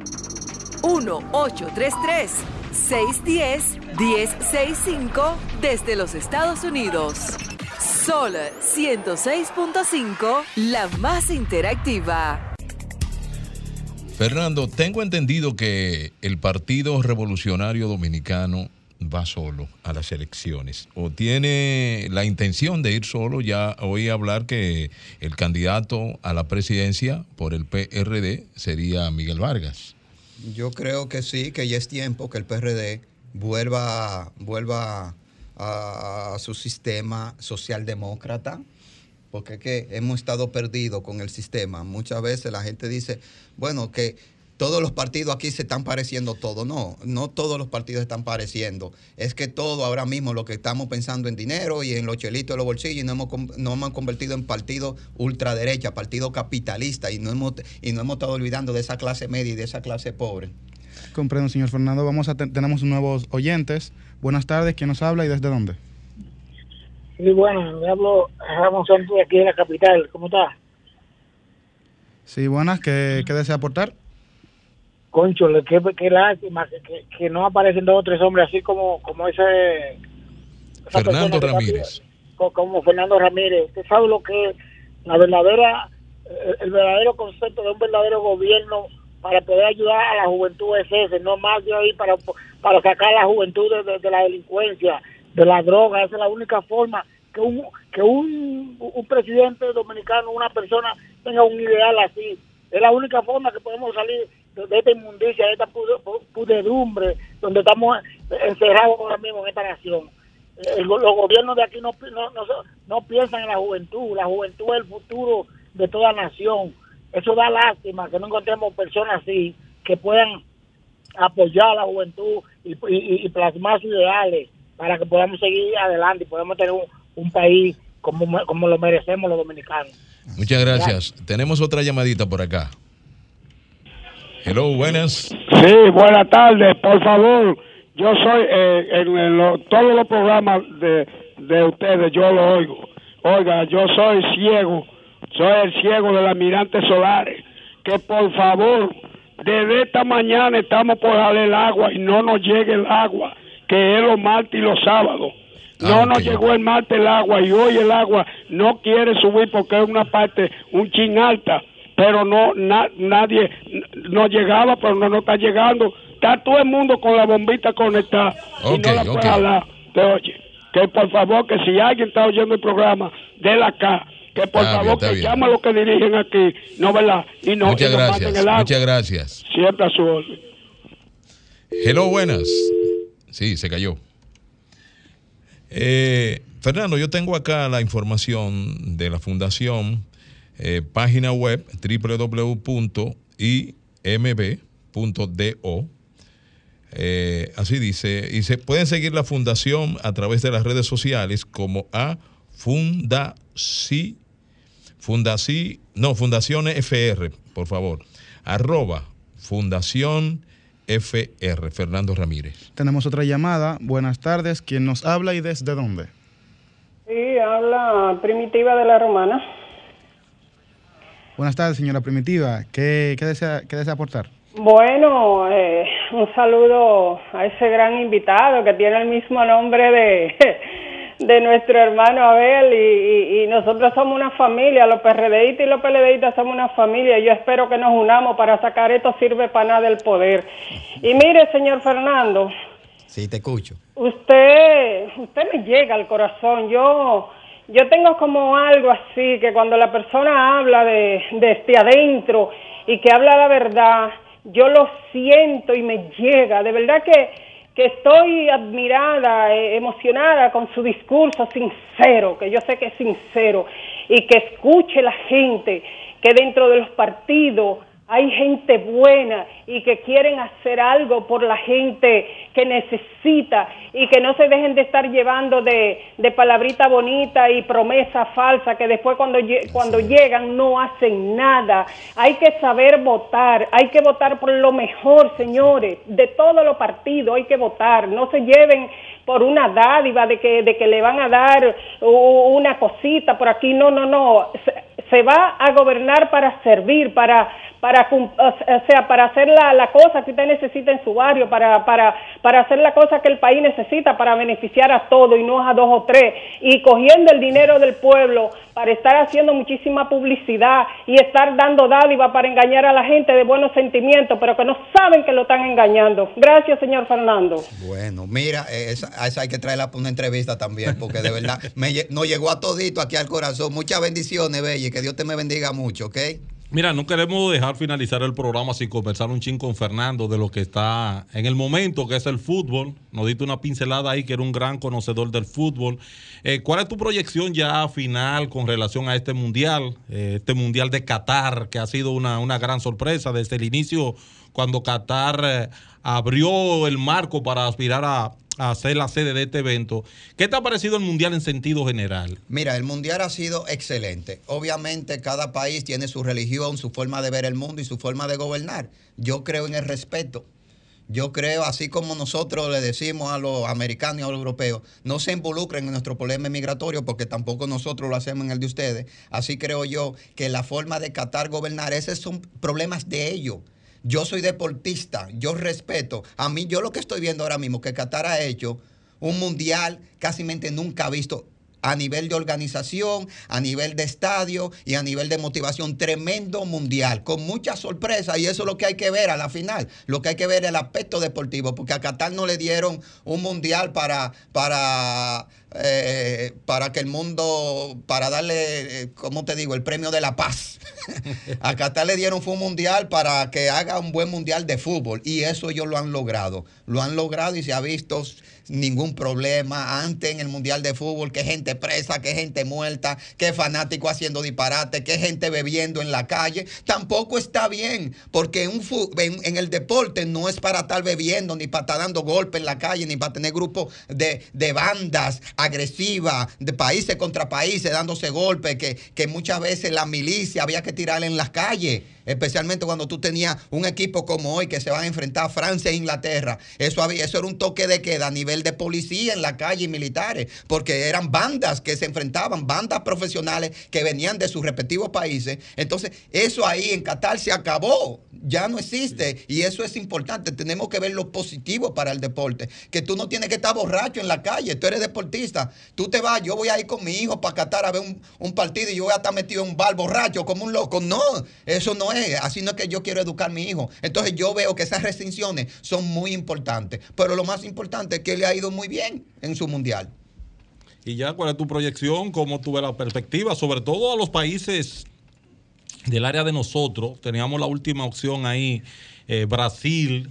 1-833. 610-1065 desde los Estados Unidos. Sol 106.5, la más interactiva. Fernando, tengo entendido que el Partido Revolucionario Dominicano va solo a las elecciones o tiene la intención de ir solo. Ya oí hablar que el candidato a la presidencia por el PRD sería Miguel Vargas. Yo creo que sí, que ya es tiempo que el PRD vuelva, vuelva a, a su sistema socialdemócrata, porque es que hemos estado perdidos con el sistema. Muchas veces la gente dice, bueno, que todos los partidos aquí se están pareciendo todo. No, no todos los partidos están pareciendo. Es que todo ahora mismo lo que estamos pensando en dinero y en los chelitos de los bolsillos y nos hemos, nos hemos convertido en partido ultraderecha, partido capitalista y no hemos, y no hemos estado olvidando de esa clase media y de esa clase pobre. Comprendo, señor Fernando. Vamos a ten- tenemos nuevos oyentes. Buenas tardes, ¿quién nos habla y desde dónde? Sí, bueno, me hablo Ramón Santos de aquí de la capital. ¿Cómo está? Sí, buenas, ¿qué, qué desea aportar? Concho, qué, qué lástima que, que, no aparecen dos o tres hombres así como, como ese... Fernando Ramírez. co- como Fernando Ramírez. Usted sabe lo que es la verdadera, eh, el verdadero concepto de un verdadero gobierno para poder ayudar a la juventud es ese, no más de ahí para, para sacar a la juventud de, de- de la delincuencia, de la droga. Esa es la única forma que un, que un, un presidente dominicano, una persona tenga un ideal así. Es la única forma que podemos salir de, esta inmundicia, de esta pude- pu- pudredumbre, donde estamos encerrados ahora mismo en esta nación. Go- los gobiernos de aquí no, no, no, no piensan en la juventud. La juventud es el futuro de toda nación. Eso da lástima que no encontremos personas así que puedan apoyar a la juventud y, plasmar sus ideales para que podamos seguir adelante y podamos tener un, país como, como lo merecemos los dominicanos. Muchas gracias. Tenemos otra llamadita por acá. Hello, buenas. Sí, buenas tardes. Por favor, yo soy eh, en, en lo- todos los programas de, de ustedes, yo lo oigo. Oiga, yo soy ciego, soy el ciego del almirante Solares. Que por favor, desde esta mañana estamos por darle el agua y no nos llegue el agua, que es los martes y los sábados. No nos llegó el martes el agua y hoy el agua no quiere subir porque es una parte un chin alta, pero no na- nadie no llegaba, pero no nos está llegando. Está todo el mundo con la bombita conectada y Ok, no la ok. puede jalar. Te oye, que por favor que si alguien está oyendo el programa de la acá, que por Está bien, favor está que bien. llame a los que dirigen aquí, no verdad, y no, muchas y gracias. el agua. Muchas gracias. Siempre a su orden. Hello, buenas. Sí, se cayó. Eh, Fernando, yo tengo acá la información de la fundación, eh, página web www.imb.do. Eh, así dice, y se pueden seguir la fundación a través de las redes sociales como a Fundaci, Fundaci, no, Fundación FR, por favor, arroba Fundación FR, Fernando Ramírez. Tenemos otra llamada. Buenas tardes, ¿quién nos habla y desde dónde? Sí, habla Primitiva de la Romana. Buenas tardes, señora Primitiva. ¿Qué, qué desea, qué desea aportar? Bueno, eh, un saludo a ese gran invitado que tiene el mismo nombre de, de nuestro hermano Abel y, y- y nosotros somos una familia, los PRDistas y los PLDistas somos una familia. Yo espero que nos unamos para sacar esto sirve para nada del poder. Y mire, señor Fernando, Sí, te escucho. Usted, usted me llega al corazón. Yo, yo tengo como algo así que cuando la persona habla de desde adentro y que habla la verdad, yo lo siento y me llega. De verdad que, que estoy admirada, eh, emocionada con su discurso sincero, que yo sé que es sincero y que escuche la gente que dentro de los partidos hay gente buena y que quieren hacer algo por la gente que necesita y que no se dejen de estar llevando de, de palabrita bonita y promesa falsa que después cuando, cuando llegan no hacen nada. Hay que saber votar, hay que votar por lo mejor, señores, de todos los partidos hay que votar, no se lleven por una dádiva de que, de que le van a dar una cosita por aquí, no, no, no, se, se va a gobernar para servir, para, para, o sea, para hacer la, la cosa que usted necesita en su barrio, para, para, para hacer la cosa que el país necesita para beneficiar a todo y no a dos o tres, y cogiendo el dinero del pueblo para estar haciendo muchísima publicidad y estar dando dádiva para engañar a la gente de buenos sentimientos, pero que no saben que lo están engañando. Gracias, señor Fernando. Bueno, mira, eh, esa, esa hay que traerla para una entrevista también, porque de verdad me, nos llegó a todito aquí al corazón. Muchas bendiciones, Bella, y que Dios te me bendiga mucho, ¿ok? Mira, no queremos dejar finalizar el programa sin conversar un chin con Fernando de lo que está en el momento, que es el fútbol. Nos diste una pincelada ahí, que era un gran conocedor del fútbol. Eh, ¿Cuál es tu proyección ya final con relación a este mundial? Eh, este mundial de Qatar, que ha sido una, una gran sorpresa desde el inicio, cuando Qatar eh, abrió el marco para aspirar a, a ser la sede de este evento. ¿Qué te ha parecido el mundial en sentido general? Mira, el mundial ha sido excelente. Obviamente cada país tiene su religión, su forma de ver el mundo y su forma de gobernar. Yo creo en el respeto. Yo creo, así como nosotros le decimos a los americanos y a los europeos, no se involucren en nuestro problema migratorio porque tampoco nosotros lo hacemos en el de ustedes. Así creo yo que la forma de Qatar gobernar, esos son problemas de ellos. Yo soy deportista, yo respeto. A mí, yo lo que estoy viendo ahora mismo, que Qatar ha hecho un mundial casi nunca visto a nivel de organización, a nivel de estadio y a nivel de motivación. Tremendo mundial, con mucha sorpresa. Y eso es lo que hay que ver a la final. Lo que hay que ver es el aspecto deportivo, porque a Qatar no le dieron un mundial para, para, eh, para que el mundo, para darle, eh, ¿cómo te digo?, el premio de la paz. a Qatar le dieron fue un mundial para que haga un buen mundial de fútbol. Y eso ellos lo han logrado. Lo han logrado y se ha visto ningún problema antes en el Mundial de Fútbol, que gente presa, que gente muerta, que fanático haciendo disparate, que gente bebiendo en la calle. Tampoco está bien, porque un en, en el deporte no es para estar bebiendo, ni para estar dando golpes en la calle, ni para tener grupos de, de bandas agresivas, de países contra países, dándose golpes, que, que muchas veces la milicia había que tirarla en las calles especialmente cuando tú tenías un equipo como hoy que se van a enfrentar a Francia e Inglaterra. Eso, había, eso era un toque de queda a nivel de policía en la calle y militares, porque eran bandas que se enfrentaban, bandas profesionales que venían de sus respectivos países. Entonces, eso ahí en Qatar se acabó, ya no existe y eso es importante. Tenemos que ver lo positivo para el deporte, que tú no tienes que estar borracho en la calle, tú eres deportista, tú te vas, yo voy a ir con mi hijo para Qatar a ver un, partido y yo voy a estar metido en un bar borracho como un loco. No, eso no es, así no es que yo quiero educar a mi hijo. Entonces yo veo que esas restricciones son muy importantes, pero lo más importante es que le ha ido muy bien en su mundial. Y ya, ¿cuál es tu proyección? ¿Cómo tú la perspectiva? Sobre todo a los países del área de nosotros. Teníamos la última opción ahí, eh, Brasil.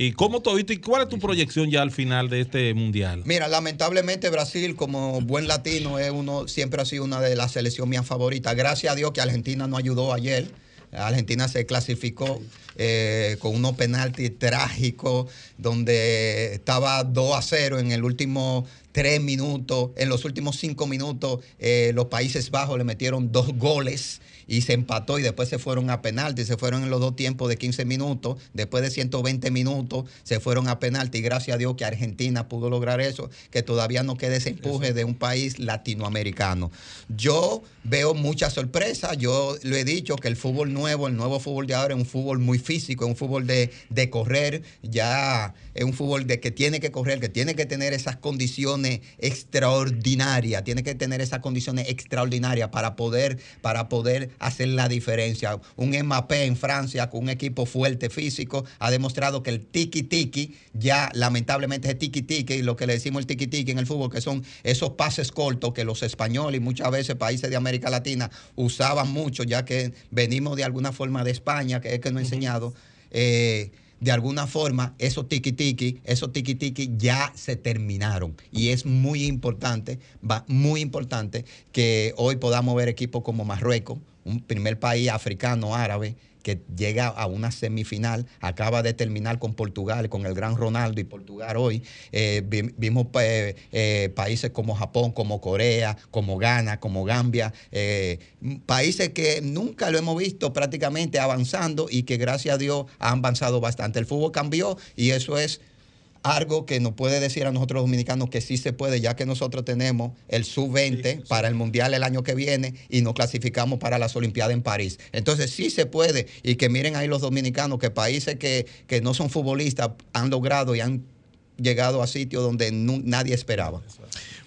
¿Y cómo tú viste? ¿Y cuál es tu proyección ya al final de este mundial? Mira, lamentablemente Brasil, como buen latino, es uno, siempre ha sido una de las selecciones mías favoritas. Gracias a Dios que Argentina no ayudó ayer. Argentina se clasificó eh, con unos penaltis trágicos, donde estaba 2 a 0 en el último tres minutos. En los últimos cinco minutos, eh, los Países Bajos le metieron dos goles y se empató y después se fueron a penalti, se fueron en los dos tiempos de 15 minutos, después de 120 minutos se fueron a penalti. Y gracias a Dios que Argentina pudo lograr eso, que todavía no quede ese empuje de un país latinoamericano. Yo veo mucha sorpresa, yo lo he dicho que el fútbol nuevo, el nuevo fútbol de ahora es un fútbol muy físico, es un fútbol de, de correr, ya es un fútbol de que tiene que correr, que tiene que tener esas condiciones extraordinarias, tiene que tener esas condiciones extraordinarias para poder, para poder hacer la diferencia. Un Mbappé en Francia con un equipo fuerte físico ha demostrado que el tiki tiki ya lamentablemente es tiki tiki y lo que le decimos el tiki tiki en el fútbol que son esos pases cortos que los españoles y muchas veces países de América Latina usaban mucho ya que venimos de alguna forma de España que es que nos ha enseñado. Eh, de alguna forma, esos tiki tiki, esos tiki tiki ya se terminaron. Y es muy importante, va, muy importante que hoy podamos ver equipos como Marruecos, un primer país africano, árabe, que llega a una semifinal, acaba de terminar con Portugal, con el gran Ronaldo y Portugal hoy. Eh, vi- vimos eh, eh, países como Japón, como Corea, como Ghana, como Gambia, países que nunca lo hemos visto prácticamente avanzando y que gracias a Dios han avanzado bastante. El fútbol cambió y eso es algo que nos puede decir a nosotros dominicanos que sí se puede, ya que nosotros tenemos el sub-20 para el Mundial el año que viene y nos clasificamos para las Olimpiadas en París. Entonces sí se puede y que miren ahí los dominicanos que países que, que no son futbolistas han logrado y han llegado a sitios donde nadie esperaba.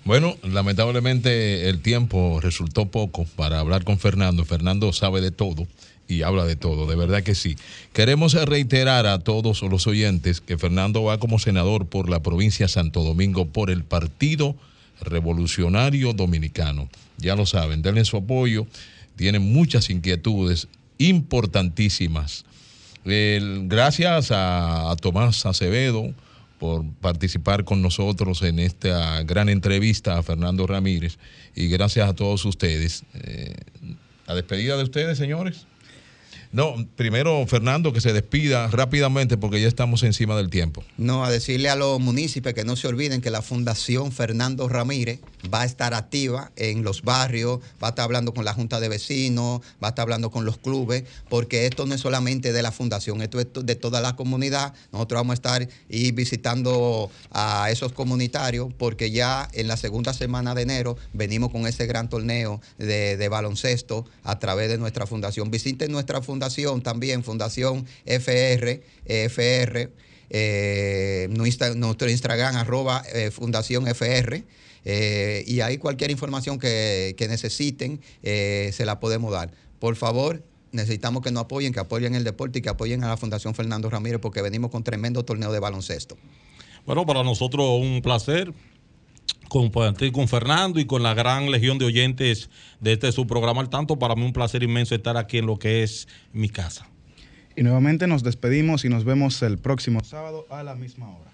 Bueno, lamentablemente el tiempo resultó poco para hablar con Fernando. Fernando sabe de todo y habla de todo, de verdad que sí. Queremos reiterar a todos los oyentes que Fernando va como senador por la provincia de Santo Domingo por el Partido Revolucionario Dominicano. Ya lo saben, denle su apoyo. Tiene muchas inquietudes importantísimas. Gracias a, a Tomás Acevedo por participar con nosotros en esta gran entrevista a Fernando Ramírez y gracias a todos ustedes. Eh, ¿La despedida de ustedes, señores? No, primero Fernando que se despida rápidamente porque ya estamos encima del tiempo. No, a decirle a los municipios que no se olviden que la Fundación Fernando Ramírez va a estar activa en los barrios, va a estar hablando con la Junta de Vecinos, va a estar hablando con los clubes, porque esto no es solamente de la Fundación, esto es de toda la comunidad. Nosotros vamos a estar y visitando a esos comunitarios, porque ya en la segunda semana de enero venimos con ese gran torneo de, de baloncesto a través de nuestra fundación. Visiten nuestra fundación también, Fundación FR, FR eh, nuestro Instagram, arroba eh, Fundación FR. eh, y ahí cualquier información que, que necesiten eh, se la podemos dar. Por favor, necesitamos que nos apoyen, que apoyen el deporte y que apoyen a la Fundación Fernando Ramírez porque venimos con tremendo torneo de baloncesto. Bueno, para nosotros un placer compartir con Fernando y con la gran legión de oyentes de este su programa al tanto. Para mí un placer inmenso estar aquí en lo que es mi casa. Y nuevamente nos despedimos y nos vemos el próximo sábado a la misma hora.